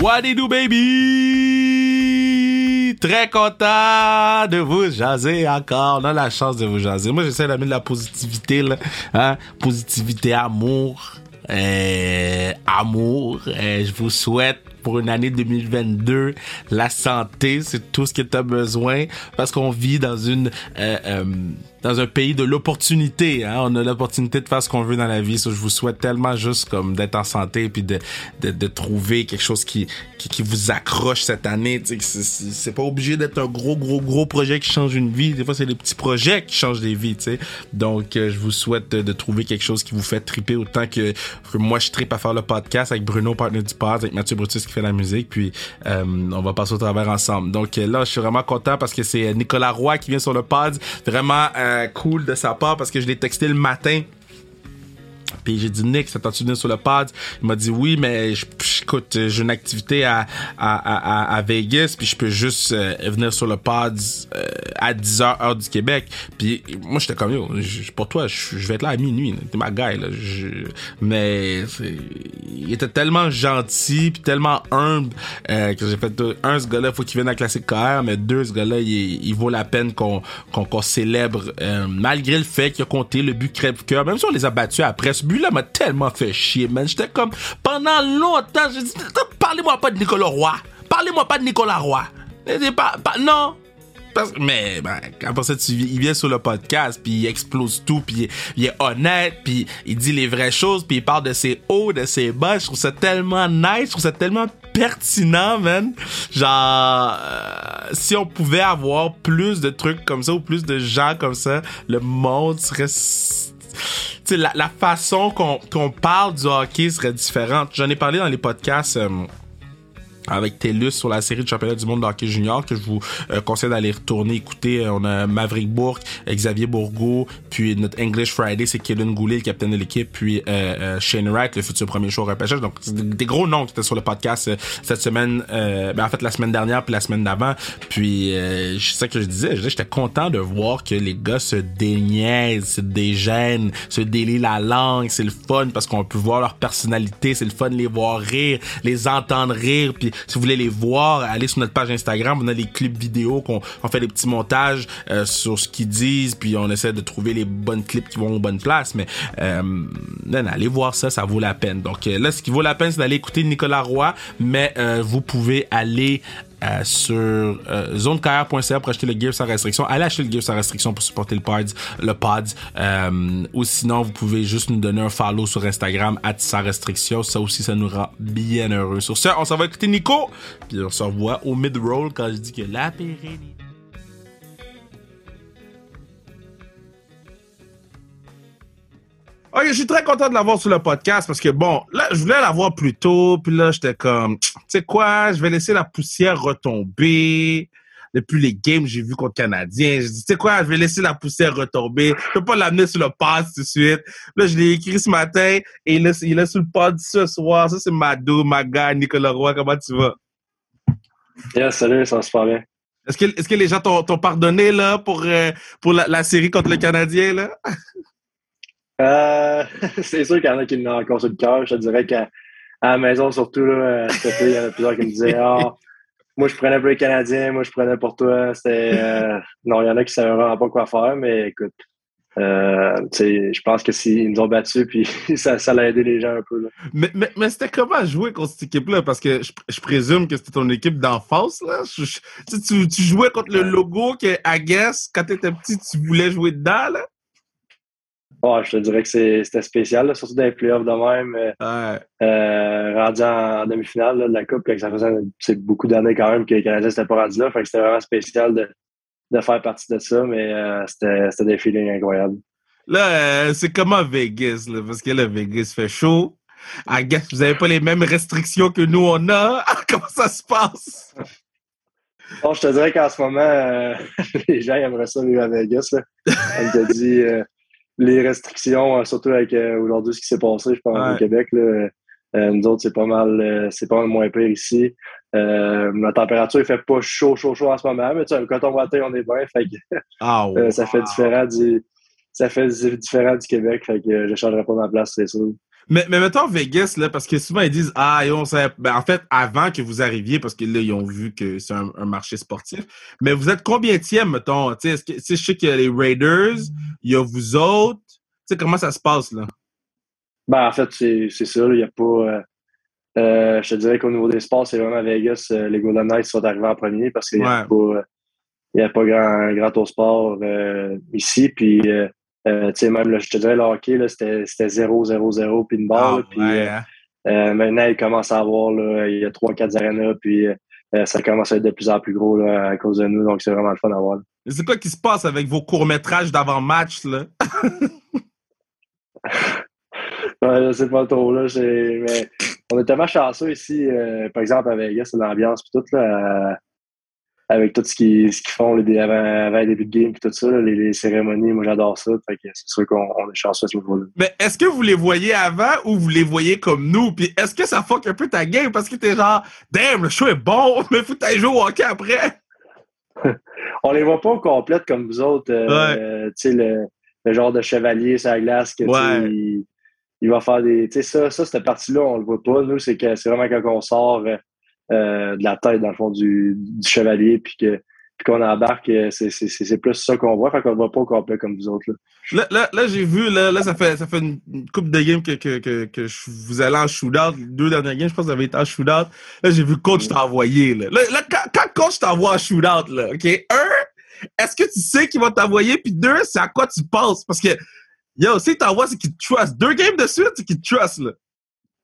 What do baby? Très content de vous jaser encore. On a la chance de vous jaser. Moi, j'essaie d'amener de la positivité, là. Hein? Positivité, amour. Euh, amour. Euh, je vous souhaite pour une année 2022 la santé, c'est tout ce que tu as besoin parce qu'on vit dans une euh, euh dans un pays de l'opportunité. Hein? On a l'opportunité de faire ce qu'on veut dans la vie. So, je vous souhaite tellement juste comme d'être en santé puis de, de, de, trouver quelque chose qui, qui, qui vous accroche cette année. C'est pas obligé d'être un gros, gros, gros projet qui change une vie. Des fois, c'est des petits projets qui changent des vies. sais Donc, euh, je vous souhaite de, trouver quelque chose qui vous fait triper autant que, que moi, je tripe à faire le podcast avec Bruno, partenaire du pod, avec Mathieu Brutus qui fait la musique. Puis, euh, on va passer au travers ensemble. Donc, euh, là, je suis vraiment content parce que c'est Nicolas Roy qui vient sur le pod. Vraiment... Euh, cool de sa part parce que je l'ai texté le matin puis j'ai dit, Nick, ça t'a-tu sur le pod? Il m'a dit, oui, mais je, écoute, j'ai une activité à, à, à, à, Vegas, puis je peux juste euh, venir sur le pod euh, à 10h, heure du Québec. Puis moi, j'étais comme, yo, pour toi, je, vais être là à minuit. T'es ma guy, là. mais il était tellement gentil, puis tellement humble, euh, que j'ai fait, un, ce gars-là, faut qu'il vienne à Classique KR, mais deux, ce gars-là, il, il, vaut la peine qu'on qu'on célèbre, malgré le fait qu'il a compté le but crève-cœur, même si on les a battus après ce but-là m'a tellement fait chier, man. J'étais comme, pendant longtemps, j'ai dit, parlez-moi pas de Nicolas Roy. Parlez-moi pas de Nicolas Roy. Pas, pas, non, mais ben, après ça, il vient sur le podcast, puis il explose tout, puis il, est honnête, puis il dit les vraies choses, puis il parle de ses hauts, de ses bas. Je trouve ça tellement nice, je trouve ça tellement pertinent, man. Genre, euh, si on pouvait avoir plus de trucs comme ça, ou plus de gens comme ça, le monde serait la, la façon qu'on parle du hockey serait différente. J'en ai parlé dans les podcasts. Euh, avec TELUS sur la série de championnat du monde de hockey junior que je vous euh, conseille d'aller retourner écouter. Euh, on a Maverick Bourque, Xavier Bourgo, puis notre English Friday, c'est Kevin Goulet, le capitaine de l'équipe, puis euh, Shane Wright, le futur premier choix repêchage. Donc, c'est des, gros noms qui étaient sur le podcast cette semaine, ben, en fait la semaine dernière puis la semaine d'avant. Puis, c'est ça que je disais, j'étais content de voir que les gars se déniaisent, se dégênent, se délient la langue, c'est le fun parce qu'on peut voir leur personnalité, c'est le fun de les voir rire, les entendre rire, puis si vous voulez les voir, allez sur notre page Instagram. On a les clips vidéo qu'on on fait des petits montages euh, sur ce qu'ils disent, puis on essaie de trouver les bonnes clips qui vont aux bonnes places. Mais euh, allez voir ça, ça vaut la peine. Donc euh, là, ce qui vaut la peine, c'est d'aller écouter Nicolas Roy, mais euh, vous pouvez aller euh, sur euh, pour acheter le gear sans restriction. Allez acheter le gear sans restriction pour supporter le pod, le pod. Euh, ou sinon, vous pouvez juste nous donner un follow sur Instagram at sans restriction. Ça aussi, ça nous rend bien heureux. Sur ce, on s'en va écouter Nico, puis on se revoit au mid-roll quand je dis que la pérennité Ok, je suis très content de l'avoir sur le podcast parce que bon, là, je voulais l'avoir plus tôt, puis là, j'étais comme, tu sais quoi, je vais laisser la poussière retomber. Depuis les games j'ai vu contre Canadiens, je dis, tu sais quoi, je vais laisser la poussière retomber. Je peux pas l'amener sur le pass tout de suite. Là, je l'ai écrit ce matin et il est, il est sur le pod ce soir. Ça, c'est Mado, Maga, Nicolas Roy. Comment tu vas? Yeah, salut, ça se passe bien. Est-ce que, est-ce que les gens t'ont, pardonné, là, pour, euh, pour la, la série contre le Canadien, là? Euh, c'est sûr qu'il y en a qui l'ont encore sur le cœur. Je te dirais qu'à la maison, surtout, là, il y en a plusieurs qui me disaient Ah, moi, je prenais pour les Canadiens, moi, je prenais pour toi. C'était. Euh, non, il y en a qui ne savaient vraiment pas quoi faire, mais écoute. Euh, je pense que s'ils nous ont battus, puis ça, ça l'a aidé les gens un peu. Là. Mais, mais, mais c'était comment jouer contre cette équipe-là? Parce que je, je, présume que c'était ton équipe d'enfance. Là. tu, tu, jouais contre le logo que, I guess, quand tu étais petit, tu voulais jouer dedans. Là? Je te dirais que c'était spécial, surtout dans les playoffs de même. Euh, euh, rendu en, demi-finale de la Coupe, ça faisait beaucoup d'années quand même que les Canadiens n'étaient pas rendus là. Fait que c'était vraiment spécial de, de, faire partie de ça, mais euh, c'était des feelings incroyables. Là, c'est comment Vegas, là, parce que là, Vegas fait chaud. I guess vous n'avez pas les mêmes restrictions que nous, on a. Comment ça se passe? Bon, je te dirais qu'en ce moment, les gens aimeraient ça vivre à Vegas. Là. On t'a dit, les restrictions, euh, surtout avec euh, aujourd'hui ce qui s'est passé, je pense, au Québec. Là, euh, nous autres, c'est pas mal c'est pas mal moins pire ici. la température, il fait pas chaud, chaud, chaud en ce moment, mais tu sais, quand on va on est bien. Fait ah, ça fait différent du. Ça fait différent du Québec, fait que je changerai pas ma place, c'est sûr. Mais, mais mettons Vegas, là, parce que souvent ils disent Ah, on ben, en fait, avant que vous arriviez, parce que là, ils ont vu que c'est un, marché sportif, mais vous êtes combien tième, mettons? Tu sais, je sais qu'il y a les Raiders, il y a vous autres. Tu sais, comment ça se passe, là? Ben, en fait, c'est ça, il n'y a pas. Euh, euh, je te dirais qu'au niveau des sports, c'est vraiment Vegas, euh, les Golden Knights sont arrivés en premier parce qu'il n'y a, a, pas grand, grand au sport ici. Puis euh, tu sais, même, là, je te dirais, le hockey, c'était 0-0-0 puis une barre. puis, euh, hein. euh, maintenant, il commence à avoir, là, il y a 3-4 arénas, puis ça commence à être de plus en plus gros là, à cause de nous. Donc, c'est vraiment le fun à voir. C'est quoi qui se passe avec vos courts-métrages d'avant-match, là? ouais, c'est pas trop, là. Mais on est tellement chanceux ici, par exemple, à Vegas, l'ambiance, puis tout, là avec tout ce qu'ils font avant, avant le début de game et tout ça, les, cérémonies, moi j'adore ça. Fait que c'est sûr qu'on est chanceux à ce niveau-là. Mais est-ce que vous les voyez avant ou vous les voyez comme nous? Puis est-ce que ça fuck un peu ta game parce que t'es genre Damn, le show est bon, mais faut que jouer au hockey après? On les voit pas au complète comme vous autres. Euh, tu sais, le, genre de chevalier sur la glace que il, va faire des. Tu sais, ça, ça, cette partie-là, on le voit pas. Nous, c'est que c'est vraiment quand on sort. Euh, euh, de la tête, dans le fond, du, chevalier, puis que qu'on embarque, euh, c'est plus ça qu'on voit, fait qu'on ne voit pas au complet comme vous autres. Là, là, là, j'ai vu, là, là, ça fait ça fait une, coupe de games que, que, que, que vous allez en shootout. Les deux dernières games, je pense que vous avez été en shootout. Là, j'ai vu coach t'a envoyé. Là. Là, quand, quand coach t'envoie en shootout, là, OK? Un, est-ce que tu sais qu'il va t'envoyer? Puis deux, c'est à quoi tu penses? Parce que, yo, si t'envoie, c'est qu'il te trust. Deux games de suite, c'est qu'il te trust, là.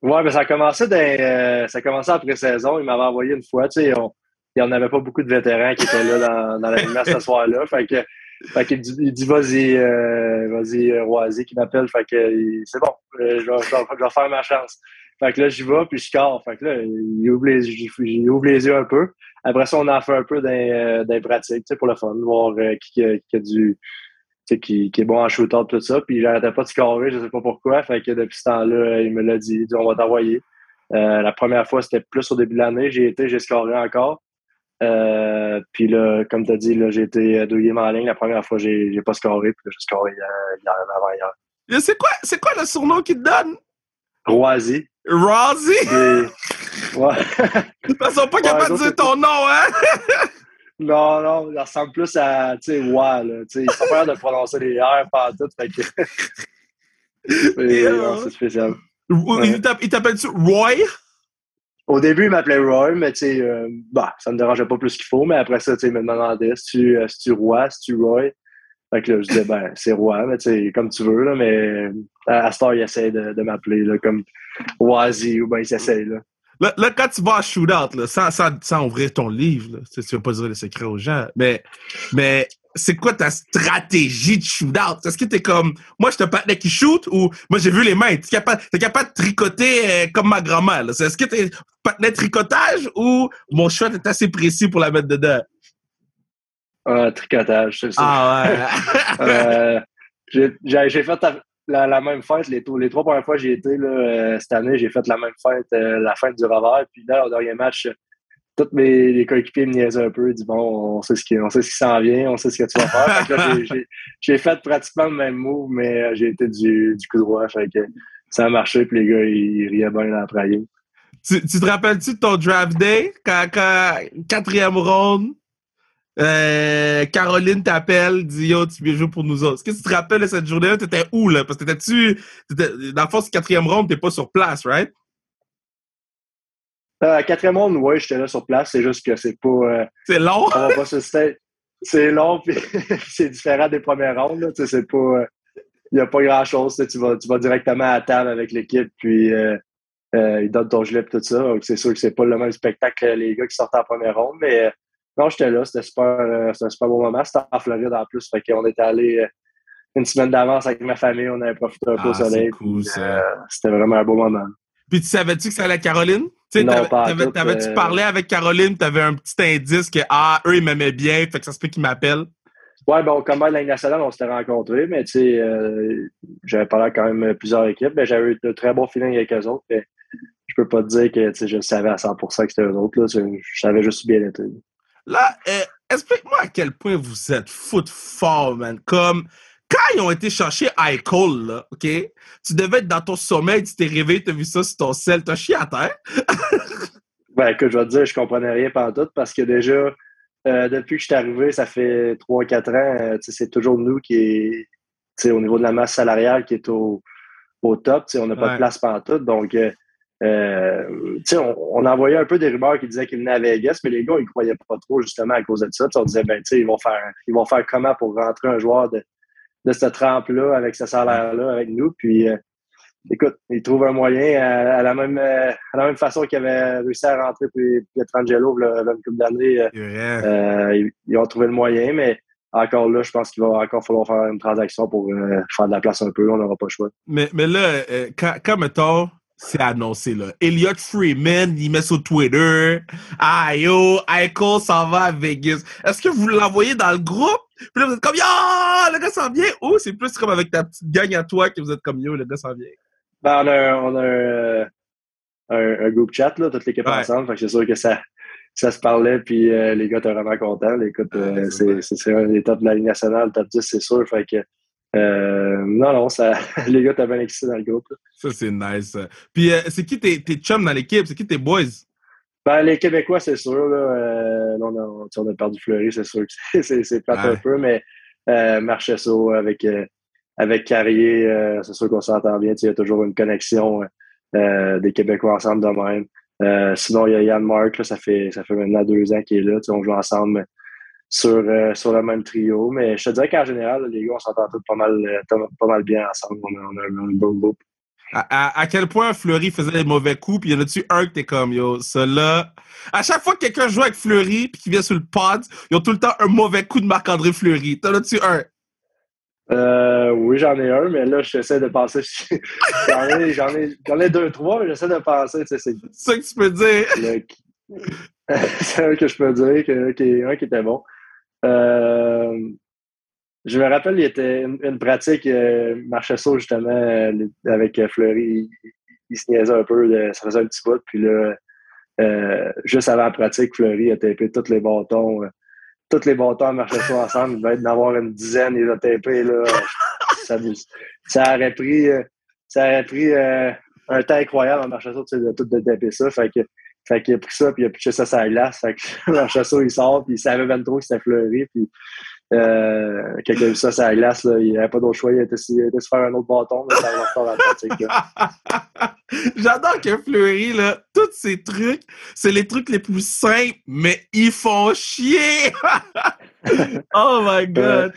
Ouais, mais ça a commencé euh, ça a commencé après saison. Il m'avait envoyé une fois. Tu sais, on, il n'y en avait pas beaucoup de vétérans qui étaient là dans, dans la ce soir-là. Fait que, fait qu'il dit, il dit vas-y, euh, vas-y, euh, Roisy qui m'appelle. Fait que c'est bon, je vais, je, vais, faire ma chance. Fait que là, j'y vais, puis je score. Fait que là, il ouvre les, il ouvre les yeux un peu. Après ça, on en fait un peu dans, pratiques, tu sais, pour le fun, voir qui, qui, a du qui, qui, est bon en shooter tout ça. Puis j'arrêtais pas de scorer, je sais pas pourquoi. Fait que depuis ce temps-là, il me l'a dit, dit, on va t'envoyer. Euh, la première fois, c'était plus au début de l'année. J'ai été, j'ai scoré encore. Euh, puis là, comme tu as dit, là, j'ai été deux games en ligne. La première fois, j'ai, pas scoré. Puis j'ai scoré hier, hier avant hier. C'est quoi, c'est quoi le surnom qu'il te donne? Roisy. Roisy? Ouais. De toute façon, pas capable de dire ton nom, hein? Non, non, il ressemble plus à, tu sais, ouais, là. Tu sais, il pas peur de prononcer les R par tout, fait que... Euh, c'est spécial. Il t'appelle-tu Roy? Au début, il m'appelait Roy, mais tu sais, euh, bah, ça me dérangeait pas plus qu'il faut, mais après ça, tu sais, il me demandait si tu, euh, si tu Roy, si tu Roy? Fait que là, je disais, ben, c'est Roy, mais tu sais, comme tu veux, là, mais à, à Star, il essaie de, de m'appeler, là, comme Oazy, ou ben, il s'essaye, là. Là, là, quand tu vas à shootout, là, sans, sans, sans ouvrir ton livre, là, tu vas pas dire le secret aux gens, mais, mais c'est quoi ta stratégie de shootout? Est-ce que t'es comme, moi, je te partenaire qui shoot ou, moi, j'ai vu les mains, t'es capable, es capable de tricoter euh, comme ma grand-mère, Est-ce que t'es partenaire tricotage ou mon shot est assez précis pour la mettre dedans? Euh, tricotage, c'est ça. Ah ouais. euh, j'ai fait la, même fête. Les, trois premières fois que j'ai été là, euh, cette année, j'ai fait la même fête, euh, la fête du revers. Puis là, au dernier match, tous mes les coéquipiers me niaisaient un peu. Ils disent Bon, on sait ce qui, sait ce qui s'en vient, on sait ce que tu vas faire. j'ai fait pratiquement le même move, mais euh, j'ai été du, coup droit. Fait que ça a marché, puis les gars, ils, riaient bien après. Tu, tu te rappelles-tu de ton draft day, quand, quand quatrième round, euh, Caroline t'appelle, dit Yo, tu viens jouer pour nous autres. Est-ce que tu te rappelles de cette journée-là? T'étais où, là? Parce que t'étais-tu. Dans le fond, c'est quatrième ronde, t'es pas sur place, right? Euh, quatrième ronde, oui, j'étais là sur place. C'est juste que c'est pas. Euh, c'est long? On va pas se C'est long, puis c'est différent des premières rondes. C'est pas. Il n'y a pas grand-chose. Tu vas, tu vas directement à table avec l'équipe, puis euh, ils donnent ton gilet et tout ça. Donc, c'est sûr que c'est pas le même spectacle que les gars qui sortent en première ronde, mais non, j'étais là. C'était super, euh, un super beau moment. C'était en Floride en plus. Fait qu'on était allé euh, une semaine d'avance avec ma famille. On avait profité un peu au ah, soleil. Cool, euh, c'était vraiment un beau moment. Puis tu savais-tu que ça allait Caroline? Tu t'avais-tu parlé avec Caroline? T'avais un petit indice que, ah, eux, ils m'aimaient bien, fait que ça se peut qu'ils m'appellent? Ouais, bon, comme à l'année nationale, on s'était rencontrés, mais tu sais, j'avais parlé quand même plusieurs équipes, mais j'avais eu de très bons feelings avec eux autres. Je je peux pas te dire que je savais à 100% que c'était eux autres. Là, je savais juste bien été. Là, euh, explique-moi à quel point vous êtes foot fort, man. Comme quand ils ont été chercher Eichel, là, OK? Tu devais être dans ton sommeil, tu t'es réveillé, tu as vu ça sur ton sel, t'as chié à terre. ben, que je vais te dire, je comprenais rien pendant tout parce que déjà, euh, depuis que je suis arrivé, ça fait 3-4 ans, euh, c'est toujours nous qui est, au niveau de la masse salariale qui est au, au top. On n'a pas de place pendant tout. Donc, euh, euh on, on, envoyait un peu des rumeurs qui disaient qu'ils venaient à Vegas, mais les gars, ils croyaient pas trop justement à cause de ça. on disait, ben, ils vont faire ils vont faire comment pour rentrer un joueur de, de cette trempe-là, avec ce salaire-là, avec nous. Puis, euh, écoute, ils trouvent un moyen à, la, même, euh, à la même façon qu'ils avaient réussi à rentrer puis Pietrangelo il y a une couple d'années. Euh, ils, ont trouvé le moyen, mais encore là, je pense qu'il va encore falloir faire une transaction pour faire de la place un peu. On n'aura pas le choix. Mais, mais là, quand, quand mettons, c'est annoncé, là. Elliot Freeman, il met sur Twitter. Ah, yo, s'en va à Vegas. Est-ce que vous l'envoyez dans le groupe? Puis là, vous êtes comme, yo, le gars s'en vient. Ou c'est plus comme avec ta petite gang à toi que vous êtes comme, yo, le gars s'en vient. Ben, on a, on a un, un, un groupe chat, là, toute l'équipe ensemble. Fait que c'est sûr que ça, ça se parlait, puis euh, les gars étaient vraiment contents. Écoute, euh, c'est un des tops de la Ligue nationale, top 10, c'est sûr. Fait que, euh, non, non, ça, les gars étaient bien excités dans le groupe. Ça, c'est nice. Puis, c'est qui tes, tes chums dans l'équipe? C'est qui tes boys? Ben, les Québécois, c'est sûr. Là, euh, on, a, on, a, perdu Fleury, c'est sûr que c'est plate un peu, mais euh, Marchesso avec, euh, avec Carrier, euh, c'est sûr qu'on s'entend bien. Il y a toujours une connexion des Québécois ensemble de même. sinon, il y a Yann Mark, ça, fait, ça fait maintenant deux ans qu'il est là. On joue ensemble sur, sur le même trio. Mais je te dirais qu'en général, les gars, on s'entend tous pas mal, pas mal bien ensemble. On a, on a un bon groupe. À, à, quel point Fleury faisait des mauvais coups, puis y en a-tu un que t'es comme, yo, cela? À chaque fois que quelqu'un joue avec Fleury, puis qu'il vient sur le pod, ils ont tout le temps un mauvais coup de Marc-André Fleury. T'en as-tu un? Euh, oui, j'en ai un, mais là, j'essaie de penser. j'en ai, j'en ai, j'en ai deux, trois, mais j'essaie de penser. C'est ça que tu peux dire. c'est un que je peux dire, que, que, un qui était bon. Euh, je me rappelle, il était une, pratique, euh, justement, euh, avec euh, Fleury, il, se niaisait un peu, ça faisait un petit bout, puis là, juste avant la pratique, Fleury a tapé tous les bâtons. Tous les bâtons à Marchesso ensemble, il devait d'avoir une dizaine, il a tapé, là. ça, aurait pris, ça un temps incroyable à Marchesso de tout de taper ça. Fait que fait qu'il a pris ça, puis il a pitché ça sur la glace. Fait que Marchesso, il sort, puis il savait même trop que c'était Fleury, puis euh, quelqu'un a vu ça, ça glace, là, il avait pas d'autre choix, il était, se faire un autre bâton, mais ça va faire la pratique. J'adore que Fleury, là, tous ces trucs, c'est les trucs les plus simples, mais ils font chier! oh my god!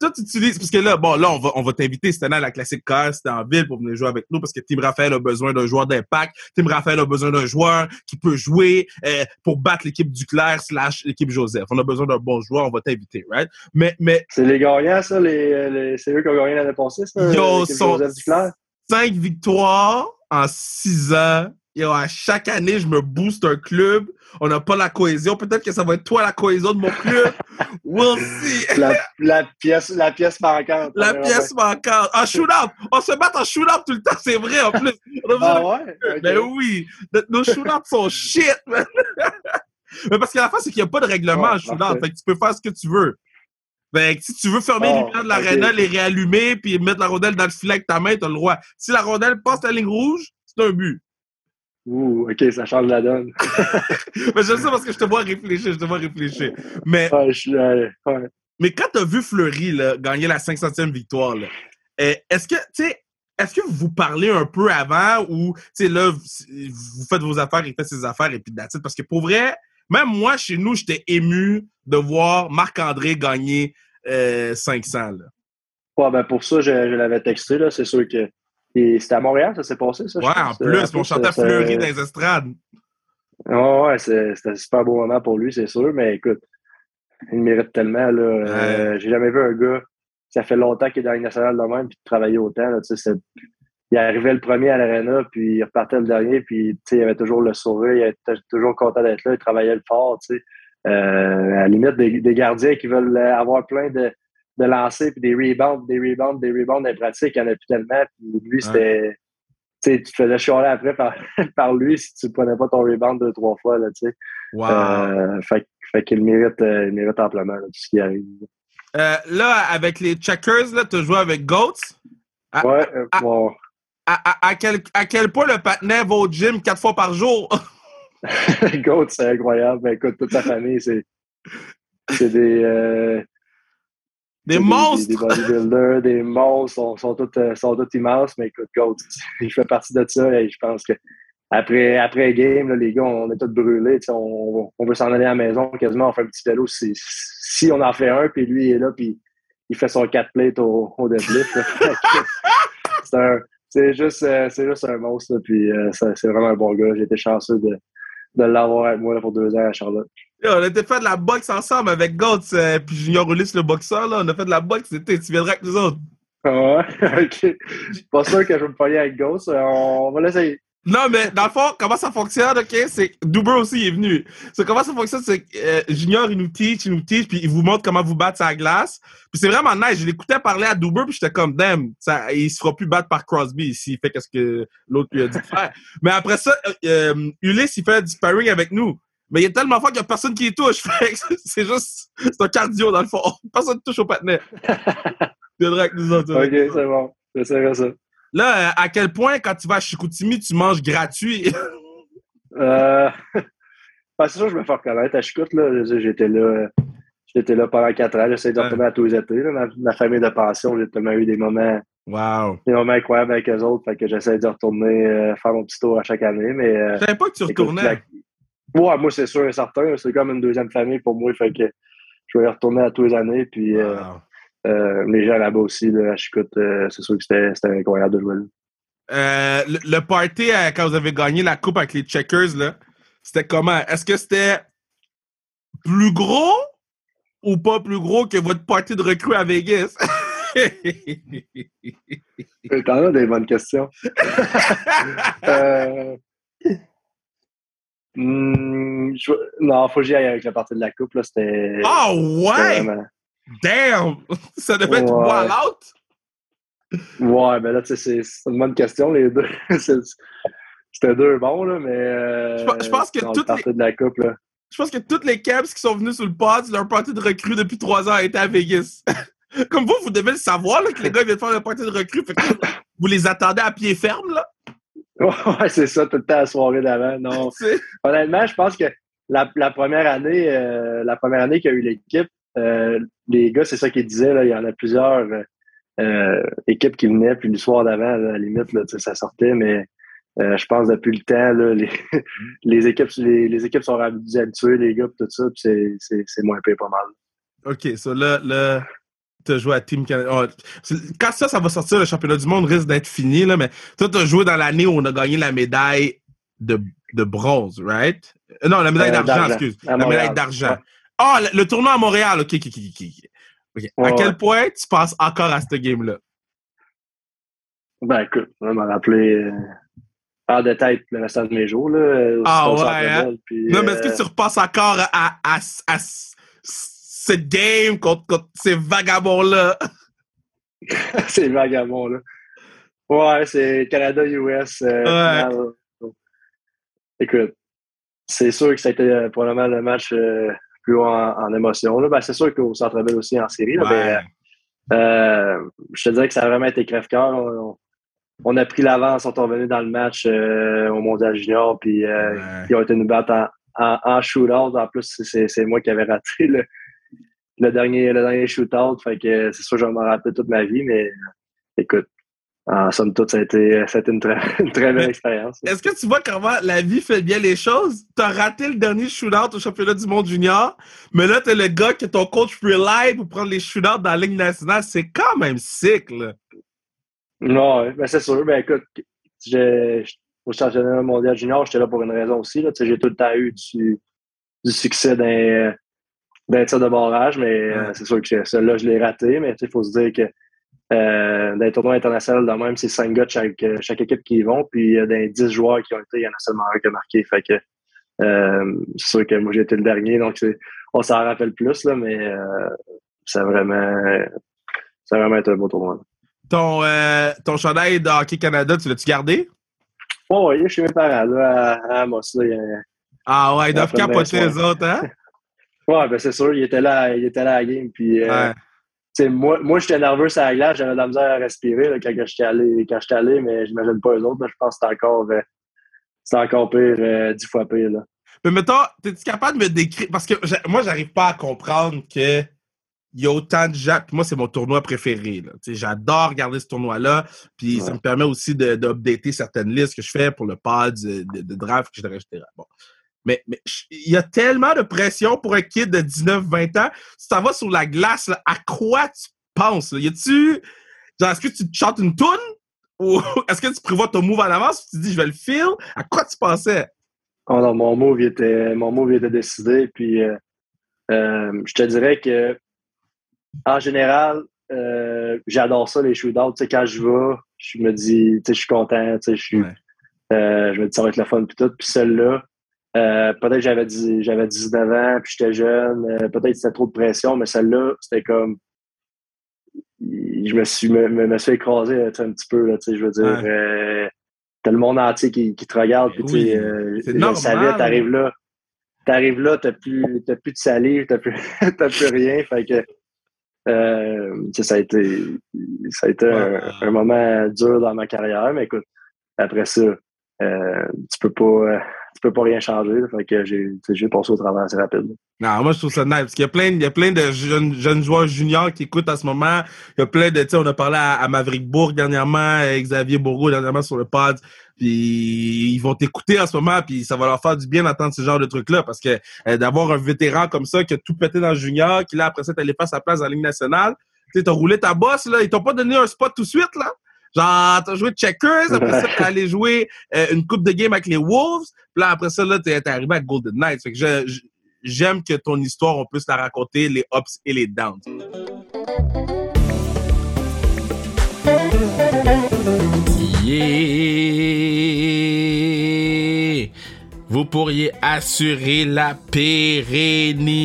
Toi, tu utilises, parce que là, bon, là, on va, on va t'inviter cette année à la Classique Car, c'était en ville pour venir jouer avec nous, parce que Tim Raphaël a besoin d'un joueur d'impact. Tim Raphaël a besoin d'un joueur qui peut jouer euh, pour battre l'équipe Duclair slash l'équipe Joseph. On a besoin d'un bon joueur, on va t'inviter, right? Mais, mais. C'est les gagnants, ça, les, les c'est eux qui ont gagné l'année passée, ça? Yo, sont cinq victoires en six ans Yo, à chaque année, je me booste un club. On n'a pas la cohésion. Peut-être que ça va être toi la cohésion de mon club. we'll see. La, pièce, la pièce manquante. La pièce manquante. En shoot-up. On se bat en shoot-up tout le temps, c'est vrai en plus. Ah ouais? Ben oui. Nos shoot-up sont shit, Mais parce qu'à la fin, c'est qu'il n'y a pas de règlement en shoot-up. Fait que tu peux faire ce que tu veux. Fait que si tu veux fermer les lumières de l'aréna, les réallumer, puis mettre la rondelle dans le filet avec ta main, t'as le droit. Si la rondelle passe la ligne rouge, c'est un but. Ouh, OK, ça change la donne. mais je sais parce que je te vois réfléchir, je te vois réfléchir. Mais, mais quand tu as vu Fleury là, gagner la 500e victoire, eh, est-ce que, tu sais, est-ce que vous parlez un peu avant ou, tu sais, là, vous faites vos affaires, il fait ses affaires et puis that's Parce que pour vrai, même moi, chez nous, j'étais ému de voir Marc-André gagner 500. Euh, là. Ouais, ben pour ça, je, je l'avais texté, là. C'est sûr que c'était à Montréal, ça s'est passé, ça? Ouais, en plus, on chantait Fleury dans les estrades. Ouais, ouais, c'était un super beau moment pour lui, c'est sûr, mais écoute, il mérite tellement. Là. Euh, J'ai jamais vu un gars, ça fait longtemps qu'il est dans la nationale de même, puis de travailler autant. Là, il arrivait le premier à l'arena, puis il repartait le dernier, puis il avait toujours le sourire, il était toujours content d'être là, il travaillait le fort. Euh, à la limite, des, des, gardiens qui veulent avoir plein de, de lancer, puis des rebounds, des rebounds, des rebounds des pratiques, il n'y en a plus tellement. Puis lui, c'était. Tu tu faisais chialer après par, par lui si tu ne prenais pas ton rebound deux, trois fois, là, tu sais. Wow. Euh, fait, fait qu'il mérite, euh, il mérite amplement tout ce qui arrive. Euh, là, avec les checkers, tu joué avec Goats. ouais, bon. À, quel, à quel point le patinet va au gym quatre fois par jour? Goats, c'est incroyable. Ben, écoute, toute sa famille, c'est, c'est des. Des monstres! Des, bodybuilders, des monstres, sont, sont, tous, euh, sont tous immenses, mais écoute, Goat, il fait partie de ça et je pense que après, après game, là, les gars, on est tous brûlés. On, on veut s'en aller à la maison quasiment, on fait un petit vélo. Si, si on en fait un, puis lui est là, puis il fait son 4 plates au, au deadlift. c'est juste, euh, c'est juste un monstre, puis euh, c'est vraiment un bon gars. J'ai été chanceux de, de l'avoir avec moi pour deux ans à Charlotte. on a été fait de la boxe ensemble avec Goats et puis Junior Ulysse le boxeur. Là. On a fait de la boxe. Tu viendras avec nous autres. Ah ouais? OK. Pas sûr que je vais me pogner avec Goats. On va l'essayer. Non, mais dans le fond, comment ça fonctionne, OK? C'est Duber aussi est venu. C'est comment ça fonctionne, c'est euh, Junior, il nous teach, il nous teach, puis il vous montre comment vous battre sa glace. Puis c'est vraiment nice. Je l'écoutais parler à Duber, puis j'étais comme, damn, ça, il se fera plus battre par Crosby s'il fait qu'est-ce que l'autre lui a dit de faire. mais après ça, euh, euh, Ulysse, il fait du sparring avec nous. Mais il y a tellement fort qu'il n'y a personne qui y touche. c'est juste, c'est un cardio dans le fond. Personne ne touche au patinet. viendras avec nous autres. OK, c'est bon. J'essaierai ça. Là, à quel point, quand tu vas à Chicoutimi, tu manges gratuit? euh, c'est sûr, je me fais reconnaître. À Chicout, là, j'étais là, j'étais là pendant quatre ans. J'essaie de retourner à tous les étés. Là. Ma, famille de pension, j'ai tellement eu des moments, wow. des moments incroyables avec eux autres. Fait que j'essaie de retourner euh, faire mon petit tour à chaque année. Mais, euh, je savais pas que tu retournais. Ouais, moi, c'est sûr et certain. C'est comme une deuxième famille pour moi. Fait que je vais y retourner à tous les années. Puis, euh, euh, les gens là-bas aussi, là, à Chicout, euh, c'est sûr que c'était incroyable de jouer euh, le, party, quand vous avez gagné la coupe avec les Checkers, là, c'était comment? Est-ce que c'était plus gros ou pas plus gros que votre party de recrue à Vegas? T'en as des bonnes questions. Hmm, non, faut que j'y aille avec la partie de la coupe. C'était. Ah ouais! Damn! Ça devait être wall out? Ouais, ben là, tu sais, c'est une bonne question, les deux. C'était deux bons, là, mais. Euh, je, pense que toutes les... de la coupe, là. Je pense que toutes les Caps qui sont venus sur le pod, leur partie de recrue depuis trois ans été à Vegas. Comme vous, vous devez le savoir, là, que les gars viennent faire leur partie de recrue. vous les attendez à pied ferme, là? Ouais, c'est ça, tout le temps à la soirée d'avant. Non. Honnêtement, je pense que la, la première année, euh, la première année qu'il y a eu l'équipe, euh, les gars, c'est ça qu'ils disaient, là, il y en a plusieurs euh, équipes qui venaient, puis le soir d'avant, à la limite, là, ça sortait, mais euh, je pense depuis le temps, là, les, les, équipes, les, équipes sont habituées, les gars, tout ça, puis c'est moins payé pas mal. OK, ça, là, là tu as joué à Team Canada. Oh, quand ça, ça va sortir, le championnat du monde risque d'être fini, là, mais toi, tu as joué dans l'année où on a gagné la médaille de, de bronze, right? Non, la médaille d'argent, excuse. La médaille d'argent. Ah, le, tournoi à Montréal, ok, ok, ok. à quel point tu passes encore à ce game-là? Ben écoute, je vais me rappeler euh, de tête le restant de mes jours. Là, ah ouais, hein? Non, mais est-ce que euh, tu repasses encore à, à, à, ce game contre, ces vagabonds-là? ces vagabonds-là. Ouais, c'est Canada-US. Euh, ouais. Écoute, c'est sûr que ça a été probablement le match plus en, émotion. Ben, c'est sûr qu'au Centre Bell aussi en série. Euh, je te dirais que ça a vraiment été crève-cœur. On, a pris l'avance, on est revenu dans le match euh, au Mondial Junior, puis euh, ils ont été nous battre en, en, shootout. En plus, c'est moi qui avais raté le, dernier, le dernier shootout. Fait que c'est sûr que je vais m'en rappeler toute ma vie, mais écoute, en somme toute, ça a été, une, très, très belle expérience. Est-ce que tu vois comment la vie fait bien les choses? Tu as raté le dernier shootout au championnat du monde junior, mais là, tu es le gars que ton coach rely pour prendre les shootouts dans la Ligue nationale. C'est quand même sick, là. Non, ben c'est sûr. Ben écoute, au championnat mondial junior, j'étais là pour une raison aussi. J'ai tout le temps eu du, du succès d'un tir de barrage, mais euh, c'est sûr que celui-là, je l'ai raté. Mais il faut se dire que euh, dans les tournois internationaux, dans même, c'est cinq gars de chaque, euh, chaque équipe qui y vont. Puis euh, dans les 10 joueurs qui ont été, il y en a seulement un qui a marqué. Fait que euh, c'est sûr que moi j'ai été le dernier, donc on s'en rappelle plus, là, mais ça a vraiment ça a vraiment été un beau tournoi. Ton, ton chandail de Hockey Canada, tu l'as-tu gardé? Oh, oui, chez mes parents, là, à, à Moss, là, Ah ouais, ils doivent capoter les autres, hein? ouais, ben c'est sûr, il était là, il était là à la game, puis ouais moi, moi j'étais nerveux sur la glace, j'avais de la misère à respirer là, quand j'étais allé, quand allé, mais j'imagine pas eux autres. je pense que c'est encore, euh, encore pire, euh, dix fois pire. Là. Mais mettons, es-tu capable de me décrire? Parce que moi, j'arrive pas à comprendre que il y a autant de gens. moi, c'est mon tournoi préféré. J'adore regarder ce tournoi-là. Puis ça me permet aussi d'updater certaines listes que je fais pour le pod de, de, draft, etc. Bon. Mais, il y a tellement de pression pour un kid de 19-20 ans. Si ça va sur la glace, à quoi tu penses? Y a-tu. Genre, est-ce que tu chantes une toune? Ou est-ce que tu prévois ton move en avance? Tu te dis, je vais le feel? À quoi tu pensais? Oh non, mon move était, mon move était décidé. Puis, euh, euh, je te dirais que, en général, euh, j'adore ça, les shootouts. Tu sais, quand je vais, je me dis, tu sais, je suis content. Tu sais, je suis. je me dis, ça va être le fun. Puis tout. Puis celle-là, euh, peut-être que j'avais, j'avais 19 ans, puis j'étais jeune. Euh, peut-être que c'était trop de pression, mais celle-là, c'était comme. Je me suis, me, me suis écrasé un petit peu, là, je veux dire. Euh, t'as le monde entier qui, qui te regarde, puis oui, tu sais, t'arrives là. T'arrives là, t'as plus, t'as plus de salive, t'as plus, t'as plus rien. Fait que. ça a été, ça a été un, moment dur dans ma carrière, mais écoute, après ça, tu peux pas tu peux pas rien changer. fait que j'ai passé au travail assez rapide. Non, moi, je trouve ça nice. Parce qu'il y a plein, il y a plein de jeunes, jeunes joueurs juniors qui écoutent en ce moment. Il y a plein de, tu sais, on a parlé à, Maverick Bourg dernièrement, Xavier Bourgo dernièrement sur le pod. Puis ils vont t'écouter en ce moment, puis ça va leur faire du bien d'entendre ce genre de trucs-là. Parce que euh, d'avoir un vétéran comme ça qui a tout pété dans le junior, qui là, après ça, t'allais pas sa place en Ligue nationale, tu t'as roulé ta bosse, là, ils t'ont pas donné un spot tout de suite, là. Genre, t'as joué Checkers, après ça, t'es allé jouer euh, une coupe de game avec les Wolves, puis là, après ça, là, t'es arrivé à Golden Knights. Fait que j'aime que ton histoire, on puisse la raconter, les ups et les downs. Yeah. Vous pourriez assurer la pérennité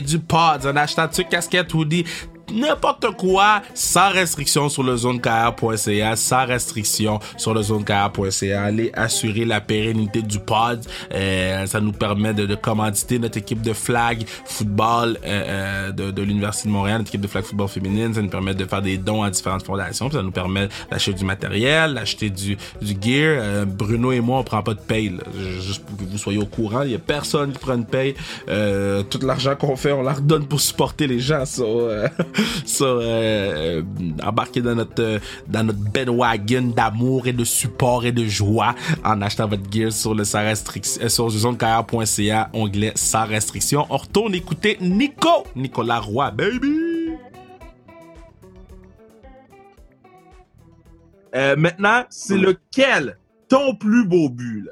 du pod en achetant ce casquette hoodie n'importe quoi sans restriction sur le sans restriction sur le zonekr.ca. Allez assurer la pérennité du pod. Euh, ça nous permet de, de, commanditer notre équipe de flag football euh, euh de, de l'Université de Montréal, notre équipe de flag football féminine. Ça nous permet de faire des dons à différentes fondations. ça nous permet d'acheter du matériel, d'acheter du, du gear. Euh, Bruno et moi, on prend pas de paye. Juste pour que vous soyez au courant. Il y a personne qui prend une paye. Euh, tout l'argent qu'on fait, on la redonne pour supporter les gens. Ça, ça, euh, embarquer dans notre euh, dans notre bandwagon d'amour et de support et de joie en achetant votre gear sur le sans restriction euh, sur zonecarrière.ca onglet sans restriction. On retourne écouter Nico, Nicolas Roy, baby. Euh, maintenant, c'est lequel ton plus beau but?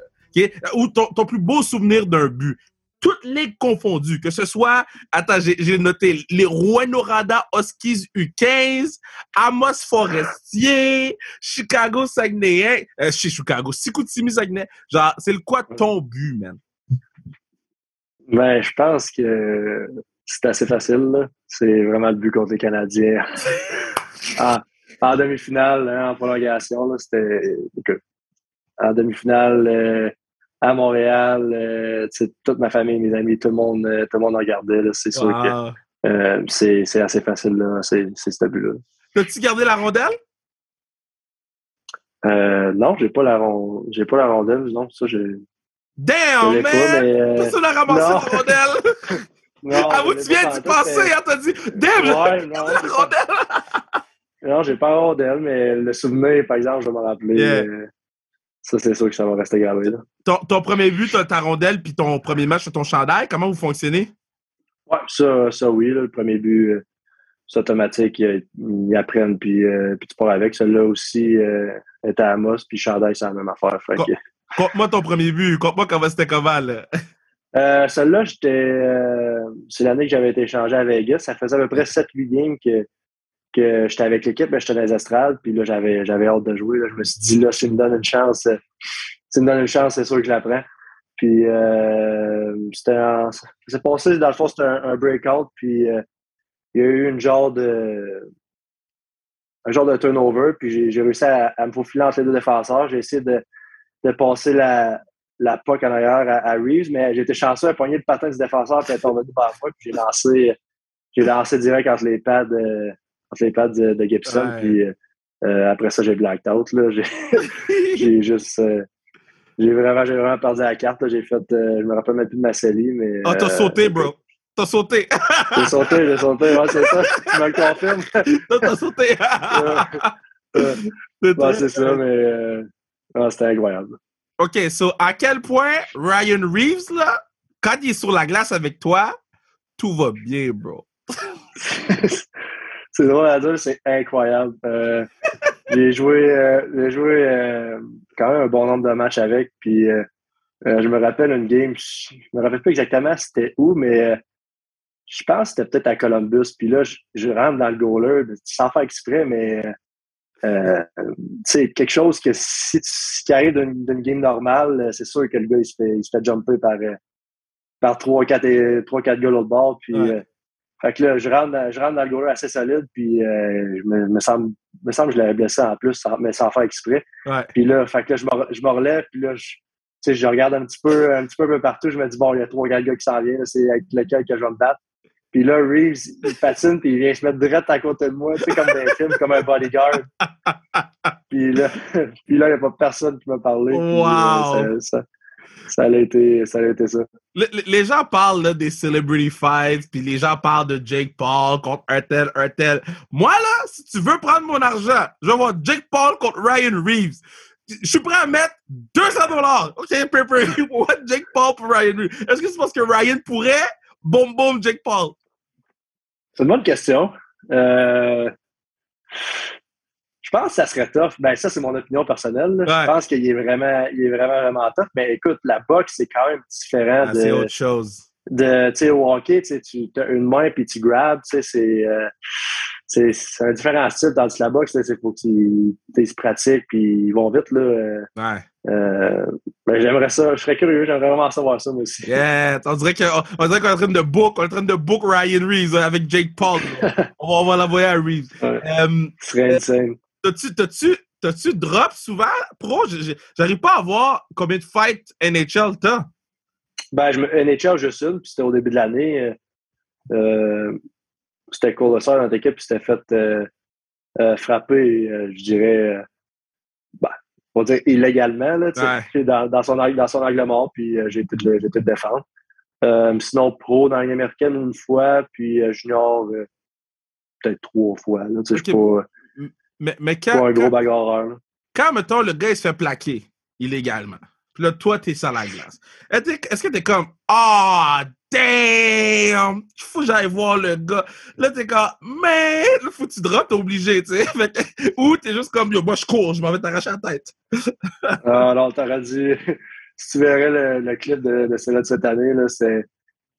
Ou ton, ton, plus beau souvenir d'un but? Toutes les confondues, que ce soit, attends, j'ai noté les Rwanda Huskies U15, Amos Forestier, Chicago Saguenay, euh, chez Chicago, Sikoutimi Saguenay. Genre, c'est le quoi ton but, man? Ben, je pense que c'est assez facile, C'est vraiment le but contre les Canadiens. en, demi-finale, hein, en prolongation, c'était, en demi-finale, euh, à Montréal, euh, toute ma famille, mes amis, tout le monde, euh, tout le monde en regardait. C'est sûr que euh, c'est assez facile, c'est ce but-là. As-tu gardé la rondelle? non, j'ai pas la j'ai pas la rondelle, non, ça j'ai. Damn, man! mais, Personne n'a ramassé la rondelle! non, ah, vous, tu viens d'y penser, hein, t'as dit, damn, ouais, non, la rondelle! non, j'ai pas la rondelle, mais le souvenir, par exemple, je vais m'en rappeler. Ça, c'est sûr que ça va rester gravé. Là. Ton, premier but, ta rondelle, puis ton premier match, ton chandail. Comment vous fonctionnez? Oui, ça, ça oui. le premier but, euh, c'est automatique. Ils, apprennent, puis, euh, puis tu pars avec. Celui-là aussi euh, était à Amos, puis chandail, c'est la même affaire. Compte-moi ton premier but. Compte-moi comment c'était comment, là. Euh, Celle-là, c'est l'année que j'avais été échangé à Vegas. Ça faisait à peu près 7-8 games que j'étais avec l'équipe, mais j'étais dans les estrades, puis là, j'avais, j'avais hâte de jouer. Je me suis dit, là, si me donne une chance, euh, me donne une chance, c'est sûr que je la prends. Puis, euh, c'était c'est passé, dans le fond, c'était un, breakout, puis euh, il y a eu une genre de, un genre de turnover, puis j'ai, réussi à, me faufiler entre les deux défenseurs. J'ai essayé de, de passer la, la puck en arrière à, Reeves, mais j'étais chanceux à poigner le patin du défenseur, puis elle est tombée devant moi, puis j'ai lancé j'ai lancé direct entre les pads, les pads de, Gibson. Puis euh, après ça, j'ai blacked out. J'ai, juste. j'ai vraiment, vraiment perdu la carte. J'ai fait. je me rappelle même plus de ma série, mais. Ah, t'as sauté, bro! T'as sauté! j'ai sauté, j'ai sauté, ouais, c'est ça. Tu me le confirmes. t'as sauté! ouais, c'est ça, mais. c'était incroyable. OK, so à quel point Ryan Reeves, là, quand il est sur la glace avec toi, tout va bien, bro. C'est drôle à dire, c'est incroyable. Euh, j'ai joué, euh, joué euh, quand même un bon nombre de matchs avec, puis je me rappelle une game, je me rappelle pas exactement c'était où, mais je pense que c'était peut-être à Columbus, puis là, je, rentre dans le goaler, sans faire exprès, mais c'est quelque chose que si, qui arrive d'une game normale, c'est sûr que le gars, il se fait, il se fait jumper par, par 3-4 gars l'autre bord. Puis, euh, fait que là, je rentre, dans, je rentre dans le goaler assez solide, puis euh, je me, me, semble, me semble que je l'avais blessé en plus, sans, mais sans faire exprès. Puis là, fait que là, je me, relève, puis là, je, je regarde un petit peu un petit peu, partout, je me dis, bon, il y a trois gars qui s'en viennent, c'est avec lequel que je vais me battre. Puis là, Reeves, il patine, puis il vient se mettre direct à côté de moi, tu sais, comme dans les films, comme un bodyguard. puis là, puis là, il n'y a pas personne qui m'a parlé. Wow! ça a été ça. A été ça. les gens parlent là, des celebrity fights, puis les gens parlent de Jake Paul contre un tel, un tel. Moi, là, si tu veux prendre mon argent, je vais voir Jake Paul contre Ryan Reeves. Je suis prêt à mettre 200 dollars. OK, Pepper, what Jake Paul pour Ryan Reeves? Est-ce que c'est parce que Ryan pourrait? Boum, boum, Jake Paul. C'est une bonne question. Euh, pense que ça serait tough. Ben, ça, c'est mon opinion personnelle. Je pense qu'il est vraiment, il est vraiment, vraiment tough. Mais écoute, la boxe, c'est quand même différent ah, de. C'est autre chose. De, tu sais, au hockey, tu as une main puis tu grabs, tu sais, c'est. Euh, c'est un différent style dans la boxe. Il faut qu'ils se pratiquent puis ils vont vite. Là. Euh, ouais. Euh, ben, j'aimerais ça. Je serais curieux. J'aimerais vraiment savoir ça, moi aussi. Yeah. On dirait qu'on est en train de book, on est en train de book Ryan Reeves avec Jake Paul. on va, va l'envoyer à Reeves. Ouais. Serait insane. T'as-tu, t'as-tu, drop souvent, pro? J'arrive pas à voir combien de fights NHL t'as. Ben, je me, NHL, je suis puis c'était au début de l'année. Euh, euh c'était colossal dans notre équipe, puis c'était fait euh, euh, frapper, je dirais, ben, on va dire illégalement, là, dans, dans, son, dans son angle mort, puis j'ai été, le défendre. sinon, pro dans l'année américaine une fois, puis junior peut-être trois fois. Là, okay. pas, mais, mais quand. un gros bagarreur. Quand, mettons, le gars, il se fait plaquer illégalement, puis là, toi, t'es sur la glace, est-ce que t'es comme, ah, oh, damn, il faut que j'aille voir le gars. Là, t'es comme, mais, là, faut que tu drops, t'es obligé, tu sais. Ou t'es juste comme, yo, moi, je cours, je m'en vais t'arracher la tête. ah, non, t'aurais dit, si tu verrais le, clip de, de celle-là de cette année, là, c'est.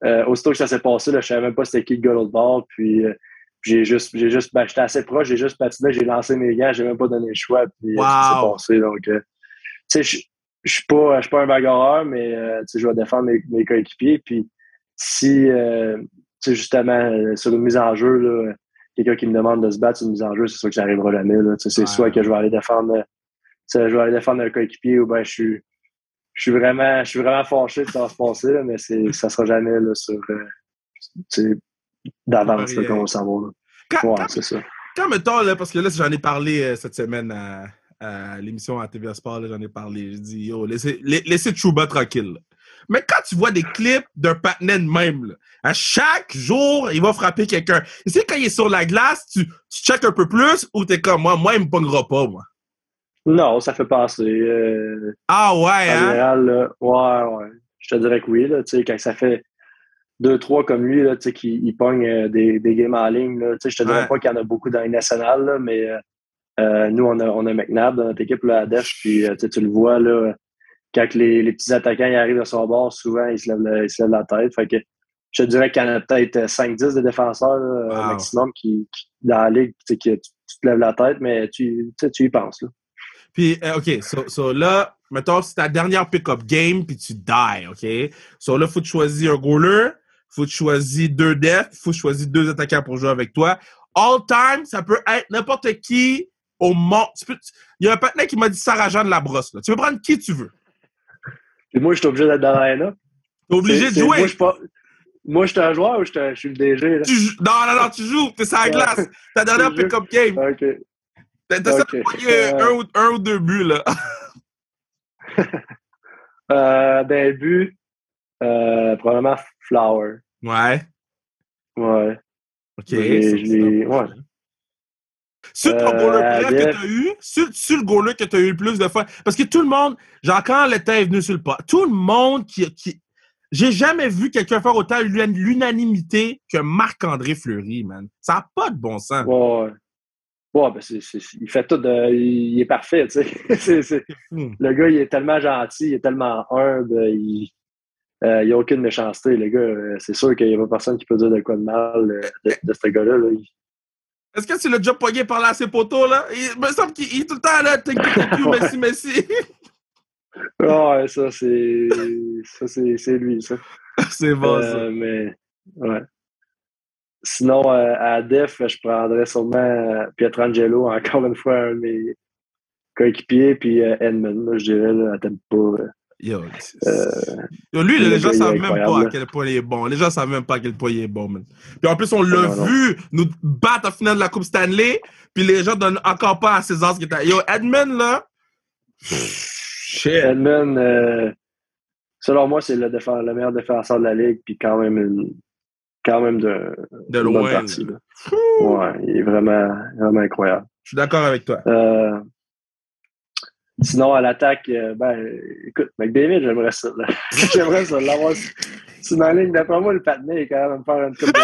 Euh, aussitôt que ça s'est passé, là, je savais même pas c'était qui le gars l'autre bord. Puis euh, j'ai juste, j'ai juste, ben, j'étais assez proche, j'ai juste patiné, j'ai lancé mes gants, j'ai même pas donné le choix, puis wow. Euh, passé. Donc, euh, tu sais, je je suis pas, pas un bagarreur, mais euh, je vais défendre mes, mes coéquipiers. Puis si, euh, justement, sur une mise en jeu, quelqu'un qui me demande de se battre sur une mise en jeu, c'est sûr que j'arriverai jamais. Là. C'est soit que je vais aller défendre, je vais aller défendre un coéquipier ou ben je suis, je suis vraiment, je suis vraiment fâché de ça se passer, là, mais c'est, ça sera jamais là, sur, d'avance qu'on va savoir. Quand, c'est ça. Quand, mettons, là, parce que là, j'en ai parlé euh, cette semaine à, l'émission à TVA Sport, j'en ai parlé. Je dis, yo, laissez, laissez tranquille. Mais quand tu vois des clips d'un patinet même, à chaque jour, il va frapper quelqu'un. Tu sais, quand il est sur la glace, tu, tu checkes un peu plus ou t'es comme moi, moi, il me pognera pas, moi? Non, ça fait passer. Euh, ah ouais, hein? Général, ouais, ouais. Je te dirais que oui, là, tu sais, quand ça fait deux, trois comme lui, là, qui il pogne euh, des, des games en ligne. Là, je te dirais pas qu'il y en a beaucoup dans les nationales, mais euh, euh, nous, on a, on a McNabb dans notre équipe là, à Def, puis tu le vois là, quand les, les petits attaquants ils arrivent à son bord, souvent ils se lèvent, la, ils se lèvent la tête. Fait que je te dirais qu'il y en a peut-être 5-10 de défenseurs maximum qui, dans la ligue, qui, tu, te lèves la tête, mais tu, tu y penses. Là. Puis, OK, so, so là, mettons, c'est ta dernière pick-up game, puis tu die, OK? So là, il faut tu choisir un goaler, faut que tu choisir deux defs, faut que tu choisir deux attaquants pour jouer avec toi. All time, ça peut être n'importe qui au monde. Il y a un partenaire qui m'a dit Sarah Jeanne Labrosse. Là. Tu peux prendre qui tu veux. Et moi, je suis obligé d'être dans la Tu es obligé de jouer. Moi, je suis un joueur ou je suis le DG? Là? Non, non, non, tu joues. T'es sur la glace. Ta dernière pick-up game. OK. T'as okay. euh... un, un, ou, deux buts, là. euh, d'un but, euh, probablement Flower. Ouais. Ouais. OK. ouais. Sur ton euh, que tu as eu, sur, sur le goaler que tu as eu le plus de fois, parce que tout le monde, genre quand l'été est venu sur le pas, tout le monde qui. qui j'ai jamais vu quelqu'un faire autant l'unanimité que Marc-André Fleury, man. Ça n'a pas de bon sens. Ouais. Ouais, ben c'est, il fait tout de, il, est parfait, tu sais. le gars, il est tellement gentil, il est tellement humble, il euh, n'y a aucune méchanceté, le gars. Euh, c'est sûr qu'il n'y a pas personne qui peut dire de quoi de mal de, de, ce gars-là. Là. Est-ce que c'est le job pogné par là ses poteaux, là? Il me semble qu'il est tout le temps là, thank you, merci, merci. ouais, ça, c'est. Ça, c'est lui, ça. c'est bon, euh, ça. Mais, ouais. Sinon, euh, à Def, je prendrais sûrement euh, Pietrangelo, encore une fois, un de mes coéquipiers, puis euh, Edmund, je dirais, là, à Tempo. Yo, Yo, lui, les gens savent même pas à quel point il est bon. Les gens savent même pas à quel point il est bon, man. Puis en plus, on l'a vu nous battre en finale de la Coupe Stanley, puis les gens donnent encore pas à ses qui étaient. Yo, Edmund, là. Shit. Edmund, euh, selon moi, c'est le, le, meilleur défenseur de la Ligue, puis quand même une, quand même de, de loin. Bonne partie. Ouais, il est vraiment, vraiment incroyable. Je suis d'accord avec toi. Euh, Sinon, à l'attaque, euh, ben, écoute, McDavid, j'aimerais ça. j'aimerais ça l'avoir sur ma ligne. D'après moi, le patinet est quand même me faire une coupe de,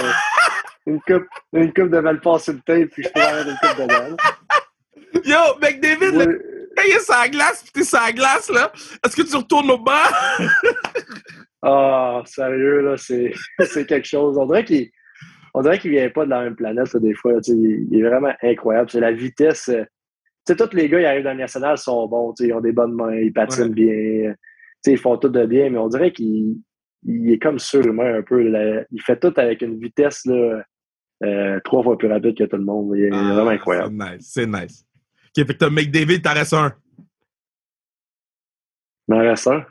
une coupe, une coupe de Valport sur le tape, puis je peux avoir une coupe dedans. Yo, McDavid, oui. quand il est sur la glace, puis t'es sur la glace, là, est-ce que tu retournes au bas? Ah, oh, sérieux, là, c'est, c'est quelque chose. On dirait qu'il on dirait qu'il vient pas de la même planète, là, des fois. Il, il est vraiment incroyable. C'est la vitesse euh, sais, tous les gars, ils arrivent dans le national, sont bons, ils ont des bonnes mains, ils patinent bien, ils font tout de bien, mais on dirait qu'il est comme sur main un peu. il fait tout avec une vitesse là, euh, trois fois plus rapide que tout le monde. Il est ah, vraiment incroyable. C'est nice, c'est nice. OK, fait que t'as McDavid, t'en restes un. M'en reste un.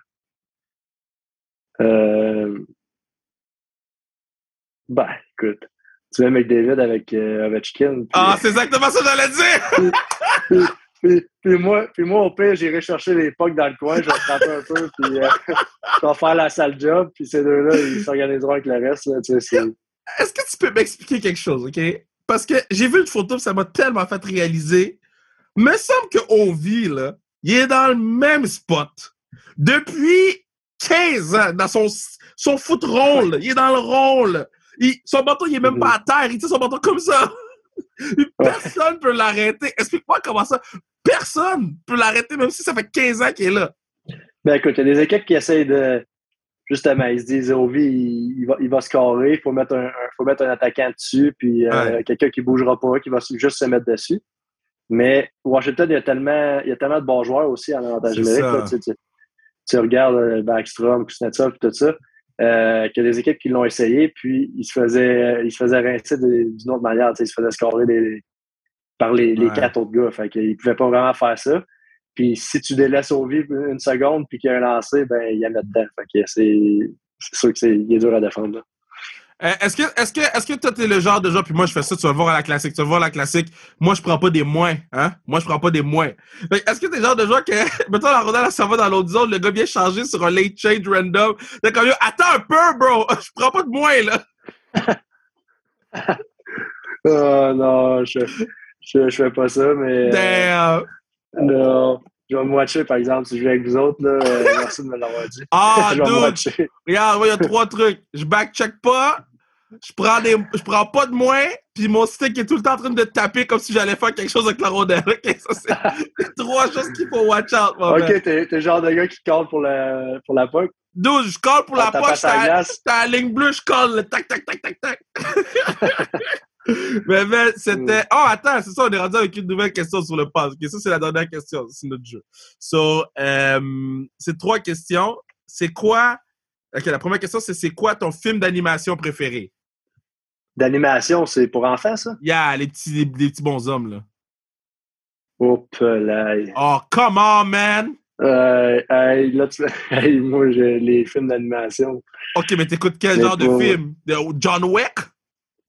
Euh... Ben, écoute. Tu veux McDavid avec euh, Ovechkin. ah, c'est exactement ça que j'allais dire! puis, puis, moi, puis moi, au pire, j'irai chercher les pucks dans le coin, je vais frapper un peu, puis euh, je vais faire la sale job, puis ces deux-là, ils s'organiseront avec le reste. Tu sais, Est-ce que tu peux m'expliquer quelque chose, OK? Parce que j'ai vu une photo, ça m'a tellement fait réaliser. Il me semble que Ovi, là, il est dans le même spot. Depuis 15 ans, dans son, son foot rôle. Il est dans le rôle. son bâton, il est même pas à terre. Il tient son bâton comme ça. Personne peut l'arrêter. Explique-moi comment ça. Personne peut l'arrêter, même si ça fait 15 ans qu'il est là. Ben écoute, il y a des équipes qui essayent de. Justement, ils se disent, Ovi, il, va, il va scorer, il faut mettre un, faut mettre un attaquant dessus, puis euh, quelqu'un qui ne bougera pas, qui va juste se mettre dessus. Mais Washington, il y a tellement, il y a tellement de bons joueurs aussi en avantage numérique. Tu, tu, regardes euh, Backstrom, Kuznetsov, tout ça. Euh, qu'il y a des équipes qui l'ont essayé, puis ils se faisaient, ils se faisaient rincer d'une autre manière. Ils se faisaient scorer par les, quatre autres gars. Fait qu'ils ne pouvaient pas vraiment faire ça. Puis si tu délaisses au vivre une seconde puis qu'il y a un lancé, ben il y a dedans. Fait que c'est sûr que c'est est dur à défendre. Euh, est-ce que, est-ce que, est-ce que toi, t'es le genre de genre, puis moi, je fais ça, tu vas voir à la classique, tu vas voir à la classique, moi, je prends pas des moins, hein? Moi, je prends pas des moins. Est-ce que t'es le genre de genre que, mettons, la rondelle, ça va dans l'autre zone, le gars vient changer sur un late change random, t'es comme, attends un peu, bro! Je prends pas de moins, là! oh, non, je, je, je, fais pas ça, mais. Damn! non. Je vais me watcher, par exemple, si je vais avec vous autres. Là, euh, merci de me l'avoir dit. Ah, je dude! Regarde, il y a trois trucs. Je backcheck pas, je prends des, je prends pas de moins, puis mon stick est tout le temps en train de taper comme si j'allais faire quelque chose avec la rondelle. Ok, ça c'est trois choses qu'il faut watch out. Mon ok, t'es le genre de gars qui colle pour la pour la puck. Dude, je colle pour la puck. T'as la ligne bleue, je colle. Tac, tac, tac, tac, tac. mais, mais c'était. Oh, attends, c'est ça, on est rendu avec une nouvelle question sur le pass. Ok, ça, c'est la dernière question, c'est notre jeu. So, euh, c'est trois questions. C'est quoi. Ok, la première question, c'est c'est quoi ton film d'animation préféré? D'animation, c'est pour enfants, ça? Yeah, les petits, les, petits bonshommes, là. Oh, là. Oh, come on, man! Euh, hey, là, tu... hey, moi, j'ai les films d'animation. Ok, mais t'écoutes quel genre de film? De John Wick?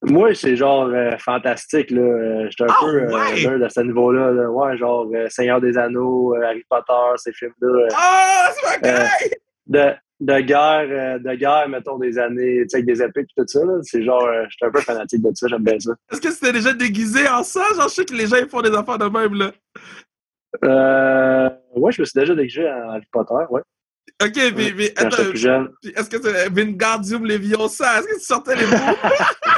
Moi, c'est genre euh, fantastique, là. Euh, J'étais un Ah, peu ouais? euh, nerd à ce niveau-là. là. Ouais, genre Seigneur des Anneaux, Harry Potter, ces films-là. Ah, c'est ma gueule! de, de guerre, euh, de guerre, mettons, des années, tu sais, avec des épées et tout ça, là. C'est genre, euh, j'étais un peu fanatique de ça, j'aime bien ça. Est-ce que c'était déjà déguisé en ça? Genre, je sais que les gens ils font des affaires de même, là. Euh, ouais, je me suis déjà déguisé en Harry Potter, ouais. Ok, mais, mais attends, est-ce que c'est Wingardium Leviosa? Est-ce que tu sortais les mots?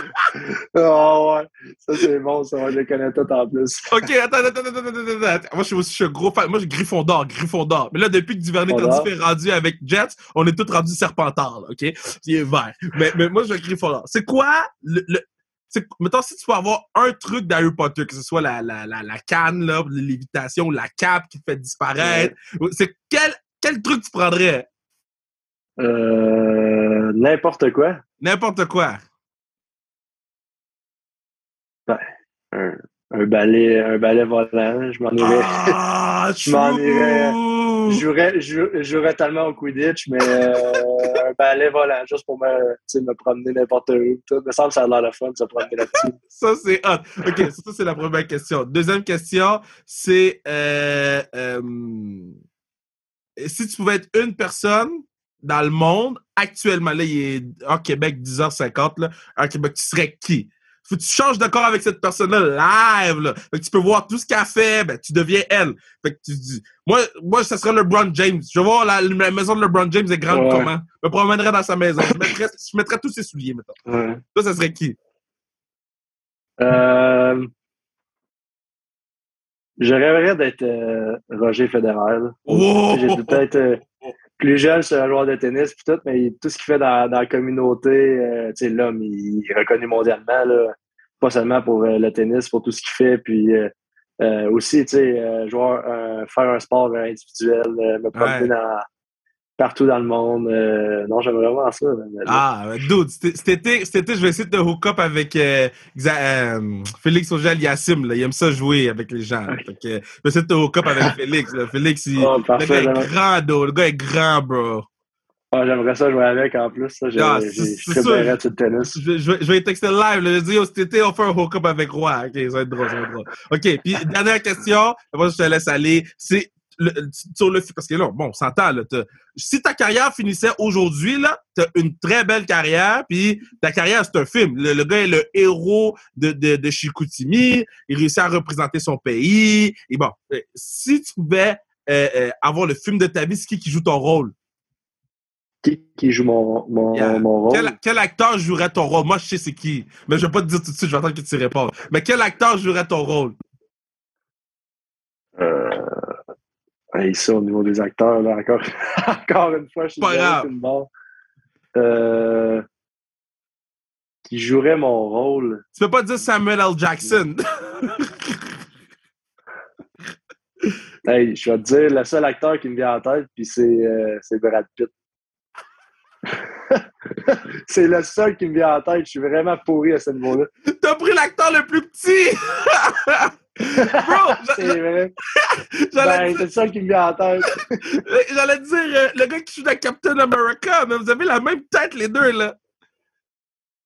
Oh, ouais. Ça, c'est bon, ça. Je les connais tous en plus. ok, attends, attends, attends, attends, attends. Moi, je suis aussi je suis un gros fan. Moi, je Gryffondor, Gryffondor. Mais là, depuis que Duvernay. Tardif est rendu avec Jets, on est tous rendus Serpentard, là, ok? Il est vert. Mais, mais moi, je suis Gryffondor. C'est quoi le, le mettons, si tu peux avoir un truc d'Harry Potter, que ce soit la, la, la, la canne, là, lévitation, la cape qui te fait disparaître, c'est quel, quel truc tu prendrais? Euh, n'importe quoi. N'importe quoi. Un, un balai, un balai volant. Je m'en irais. Ah, Je m'en irais. jouerais, jouerais tellement au Quidditch, mais euh, un balai volant, juste pour me, me promener n'importe où. Tout. Il me semble que ça a l'air le fun de se promener là-dessus. Ça, c'est hot. OK, ça, ça, c'est la première question. Deuxième question, c'est euh, euh, si tu pouvais être une personne dans le monde, actuellement, là, il est en Québec, 10h50, là, en Québec, tu serais qui? Faut que tu changes de corps avec cette personne-là live, là. Fait que tu peux voir tout ce qu'elle fait, ben, tu deviens elle. Fait que tu dis, moi, moi, ça serait LeBron James. Je vais voir la, la maison de LeBron James est grande Ouais. comment? Je me promènerais dans sa maison. Je mettrais, je mettrais tous ses souliers, maintenant. Ouais. Toi, ça serait qui? Euh, je rêverais d'être euh, Roger Federer. J'ai peut-être euh, plus jeune, c'est un joueur de tennis puis tout, mais tout ce qu'il fait dans, dans la communauté, euh, tu sais, l'homme, il, est reconnu mondialement, là, pas seulement pour euh, le tennis, pour tout ce qu'il fait, puis euh, euh, aussi, tu sais, euh, joueur, euh, faire un sport individuel, euh, me promener Ouais. dans, partout dans le monde. euh, non, j'aimerais vraiment ça. Ah, dude, cet été, je vais essayer de te hook up avec euh, euh, Félix Auger Yassim. Là. Il aime ça jouer avec les gens. là. Fait que, je vais essayer de te hook up avec Félix. Là. Félix, il, Oh, le gars est grand, dude. Le gars est grand, bro. ah, j'aimerais ça jouer avec en plus. Ça, Ah, je sur le tennis. Je, vais- je, vais- je vais lui texter live. Là. Je vais dire, Yo, cet été, on fait un hook up avec Roi. OK, ça va être drôle, ça va être drôle. OK, puis dernière question. Après, je te laisse aller. C'est le, sur le parce que là, bon, on s'entend. Là, si ta carrière finissait aujourd'hui, là, t'as une très belle carrière, puis ta carrière, c'est un film. Le, le gars est le héros de, de, de Chicoutimi, il réussit à représenter son pays. Et bon, euh, si tu pouvais euh, euh, avoir le film de ta vie, c'est qui qui joue ton rôle? Qui, qui joue mon, mon, Yeah. mon rôle? Quel, quel acteur jouerait ton rôle? Moi, je sais c'est qui, mais je vais pas te dire tout de suite, je vais attendre que tu répondes. Mais quel acteur jouerait ton rôle? Euh, hey, ça, au niveau des acteurs, là, encore, encore une fois, je suis sur. Euh, qui jouerait mon rôle. Tu peux pas dire Samuel L. Jackson. Hey, je vais te dire, le seul acteur qui me vient en tête, puis c'est euh, c'est Brad Pitt. c'est le seul qui me vient en tête. Je suis vraiment pourri à ce niveau-là. T'as pris l'acteur le plus petit! Bro, C'est vrai. Ben, dire, c'est le seul qui me vient en tête. j'allais dire euh, le gars qui joue dans Captain America, mais vous avez la même tête, les deux, là.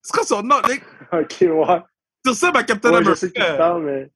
C'est quoi son nom? Nick? Ok, ouais. Tu ressembles à Captain Ouais, je sais America. mais.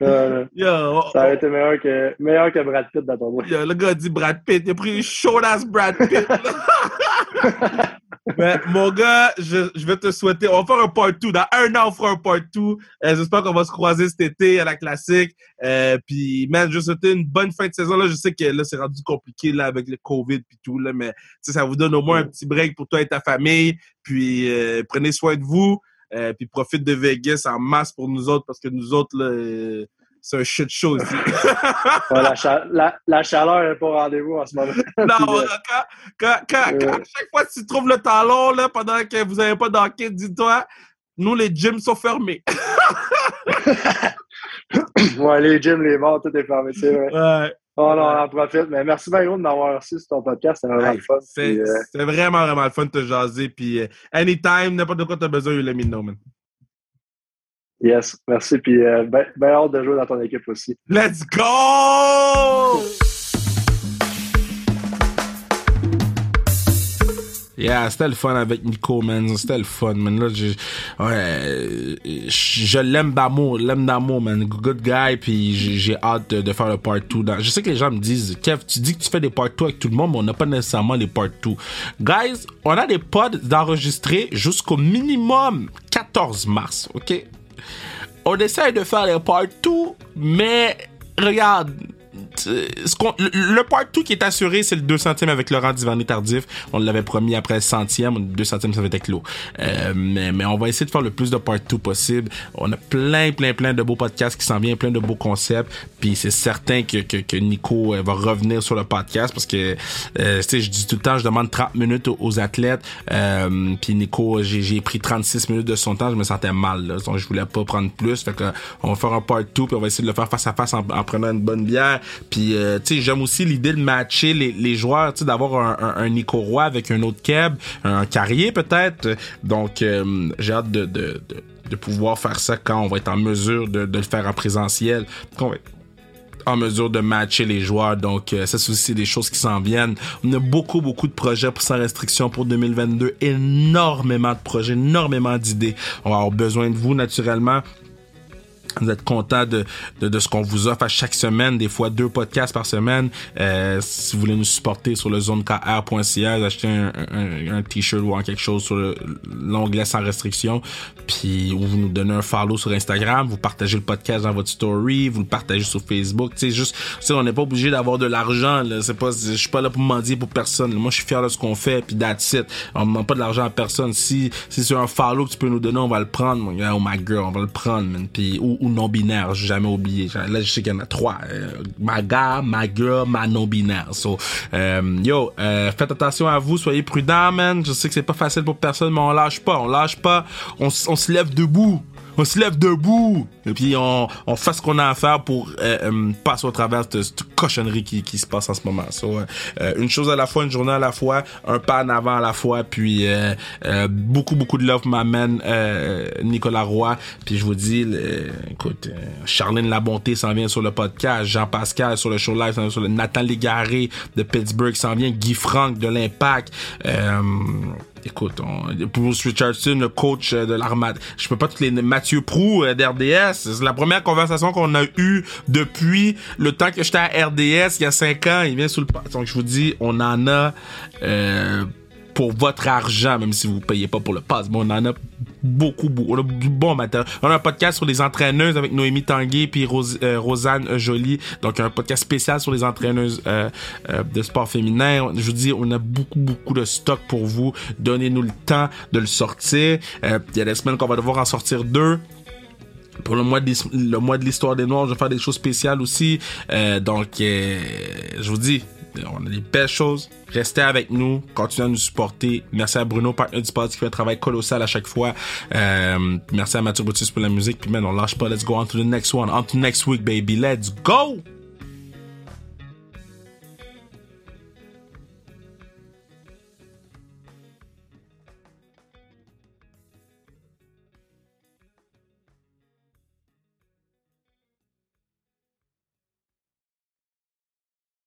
Yo, oh, ça aurait été meilleur que, meilleur que Brad Pitt, d'après moi. yo, le gars dit Brad Pitt. Il a pris short-ass Brad Pitt. Mais mon gars, je, je vais te souhaiter. On va faire un part 2. Dans un an, on fera un part 2. Euh, J'espère qu'on va se croiser cet été à la classique. Euh, puis, man, je vais souhaiter une bonne fin de saison. Là, je sais que là, c'est rendu compliqué là, avec le COVID puis tout. Là, mais ça vous donne au moins un petit break pour toi et ta famille. Puis, euh, prenez soin de vous. Euh, puis, profite de Vegas en masse pour nous autres parce que nous autres, là, euh, c'est un shit show ici. Ouais, la, cha- la, la chaleur n'est pas au rendez-vous en ce moment. Non, euh, quand, quand, quand, euh, quand- à chaque fois que tu trouves le talon là, pendant que vous n'avez pas d'enquête, dis-toi, nous, les gyms sont fermés. ouais, les gyms, les bars, tout est fermé, c'est vrai. Ouais. Oh non, on en profite. Mais merci bien gros de m'avoir reçu sur ton podcast. C'était vraiment Hey, le fun. C'est euh, c'est vraiment, vraiment le fun de te jaser. Puis, euh, anytime, n'importe quoi tu as besoin, you let me know, man. yes, merci. Puis, euh, ben, ben hâte de jouer dans ton équipe aussi. Let's go! Yeah, c'était le fun avec Nico, man. C'était le fun, man. Là, je, ouais, je l'aime d'amour, l'aime d'amour, man. Good guy, puis j'ai hâte de, faire le part 2. je sais que les gens me disent, Kev, tu dis que tu fais des part 2 avec tout le monde, mais on n'a pas nécessairement les part 2. Guys, on a des pods d'enregistrer jusqu'au minimum 14 mars, ok? On essaie de faire les part 2, mais regarde, le, part 2 qui est assuré, c'est le 200e avec Laurent Divané Tardif. On l'avait promis après le centième. Le 200e, ça va être clos. Euh, mais, mais on va essayer de faire le plus de part 2 possible. On a plein, plein, plein de beaux podcasts qui s'en viennent, plein de beaux concepts. Puis c'est certain que, que, que, Nico euh, va revenir sur le podcast parce que, euh, tu sais, je dis tout le temps, je demande 30 minutes aux, athlètes. Euh, puis Nico, j'ai pris 36 minutes de son temps. Je me sentais mal. Là, donc je voulais pas prendre plus. Fait que on va faire un part 2 puis on va essayer de le faire face à face en, en prenant une bonne bière. Puis, euh, tu sais, j'aime aussi l'idée de matcher les, les joueurs, tu sais, d'avoir un, un, Nico Roy avec un autre Keb, un Carrier peut-être. Donc, euh, j'ai hâte de, de, de, pouvoir faire ça quand on va être en mesure de, de le faire en présentiel. Qu'on va être en mesure de matcher les joueurs. Donc, euh, ça, c'est aussi des choses qui s'en viennent. On a beaucoup, beaucoup de projets pour sans restriction pour 2022. Énormément de projets, énormément d'idées. On va avoir besoin de vous, naturellement. Vous êtes content de, de, de ce qu'on vous offre à chaque semaine, des fois deux podcasts par semaine. Euh, si vous voulez nous supporter sur le zonekr.ca, acheter un, un, un t-shirt ou quelque chose sur l'onglet sans restriction, puis ou vous nous donnez un follow sur Instagram, vous partagez le podcast dans votre story, vous le partagez sur Facebook. Sais, juste, on n'est pas obligé d'avoir de l'argent. C'est pas, je suis pas là pour mendier pour personne. Moi, je suis fier de ce qu'on fait, puis that's it. On ne demande pas de l'argent à personne. Si, si c'est un follow que tu peux nous donner, on va le prendre. Oh my girl, on va le prendre, man. Puis, ou, non-binaire, j'ai jamais oublié. Là, je sais qu'il y en a trois. Euh, ma gars, ma girl, ma non-binaire. So, euh, yo, euh, faites attention à vous, soyez prudents, man. Je sais que c'est pas facile pour personne, mais on lâche pas, on lâche pas. On, on se lève debout on se lève debout. Et puis on, on fait ce qu'on a à faire pour euh, euh, passer au travers de cette cochonnerie qui, qui se passe en ce moment. So, euh, une chose à la fois, une journée à la fois, un pas en avant à la fois, puis beaucoup beaucoup de love m'amène Nicolas Roy. Puis je vous dis, écoute, Charlène La Bonté s'en vient sur le podcast, Jean Pascal sur le show live, sur le Nathan Légaré de Pittsburgh s'en vient, Guy Frank de l'Impact écoute, on, Bruce Richardson, le coach euh, de l'armade, je peux pas toutes les Mathieu Prou euh, d'RDS, c'est la première conversation qu'on a eue depuis le temps que j'étais à RDS il y a cinq ans, il vient sous le donc je vous dis, on en a euh, pour votre argent, même si vous payez pas pour le pass. Bon, on en a beaucoup, beaucoup. On a du bon matériel. On a un podcast sur les entraîneuses avec Noémie Tanguay puis euh, Rosanne Jolie. Donc, un podcast spécial sur les entraîneuses euh, euh, de sport féminin. Je vous dis, on a beaucoup, beaucoup de stock pour vous. Donnez-nous le temps de le sortir. Il y a des semaines qu'on va devoir en sortir deux pour le mois de le mois de l'histoire des Noirs, je vais faire des choses spéciales aussi. donc, je vous dis, on a des belles choses. Restez avec nous, continuez à nous supporter. Merci à Bruno, partenaire du podcast, qui fait un travail colossal à chaque fois. Euh, merci à Mathieu Boutis pour la musique. Puis, man, on lâche pas. Let's go on to the next one. On to next week, baby. Let's go!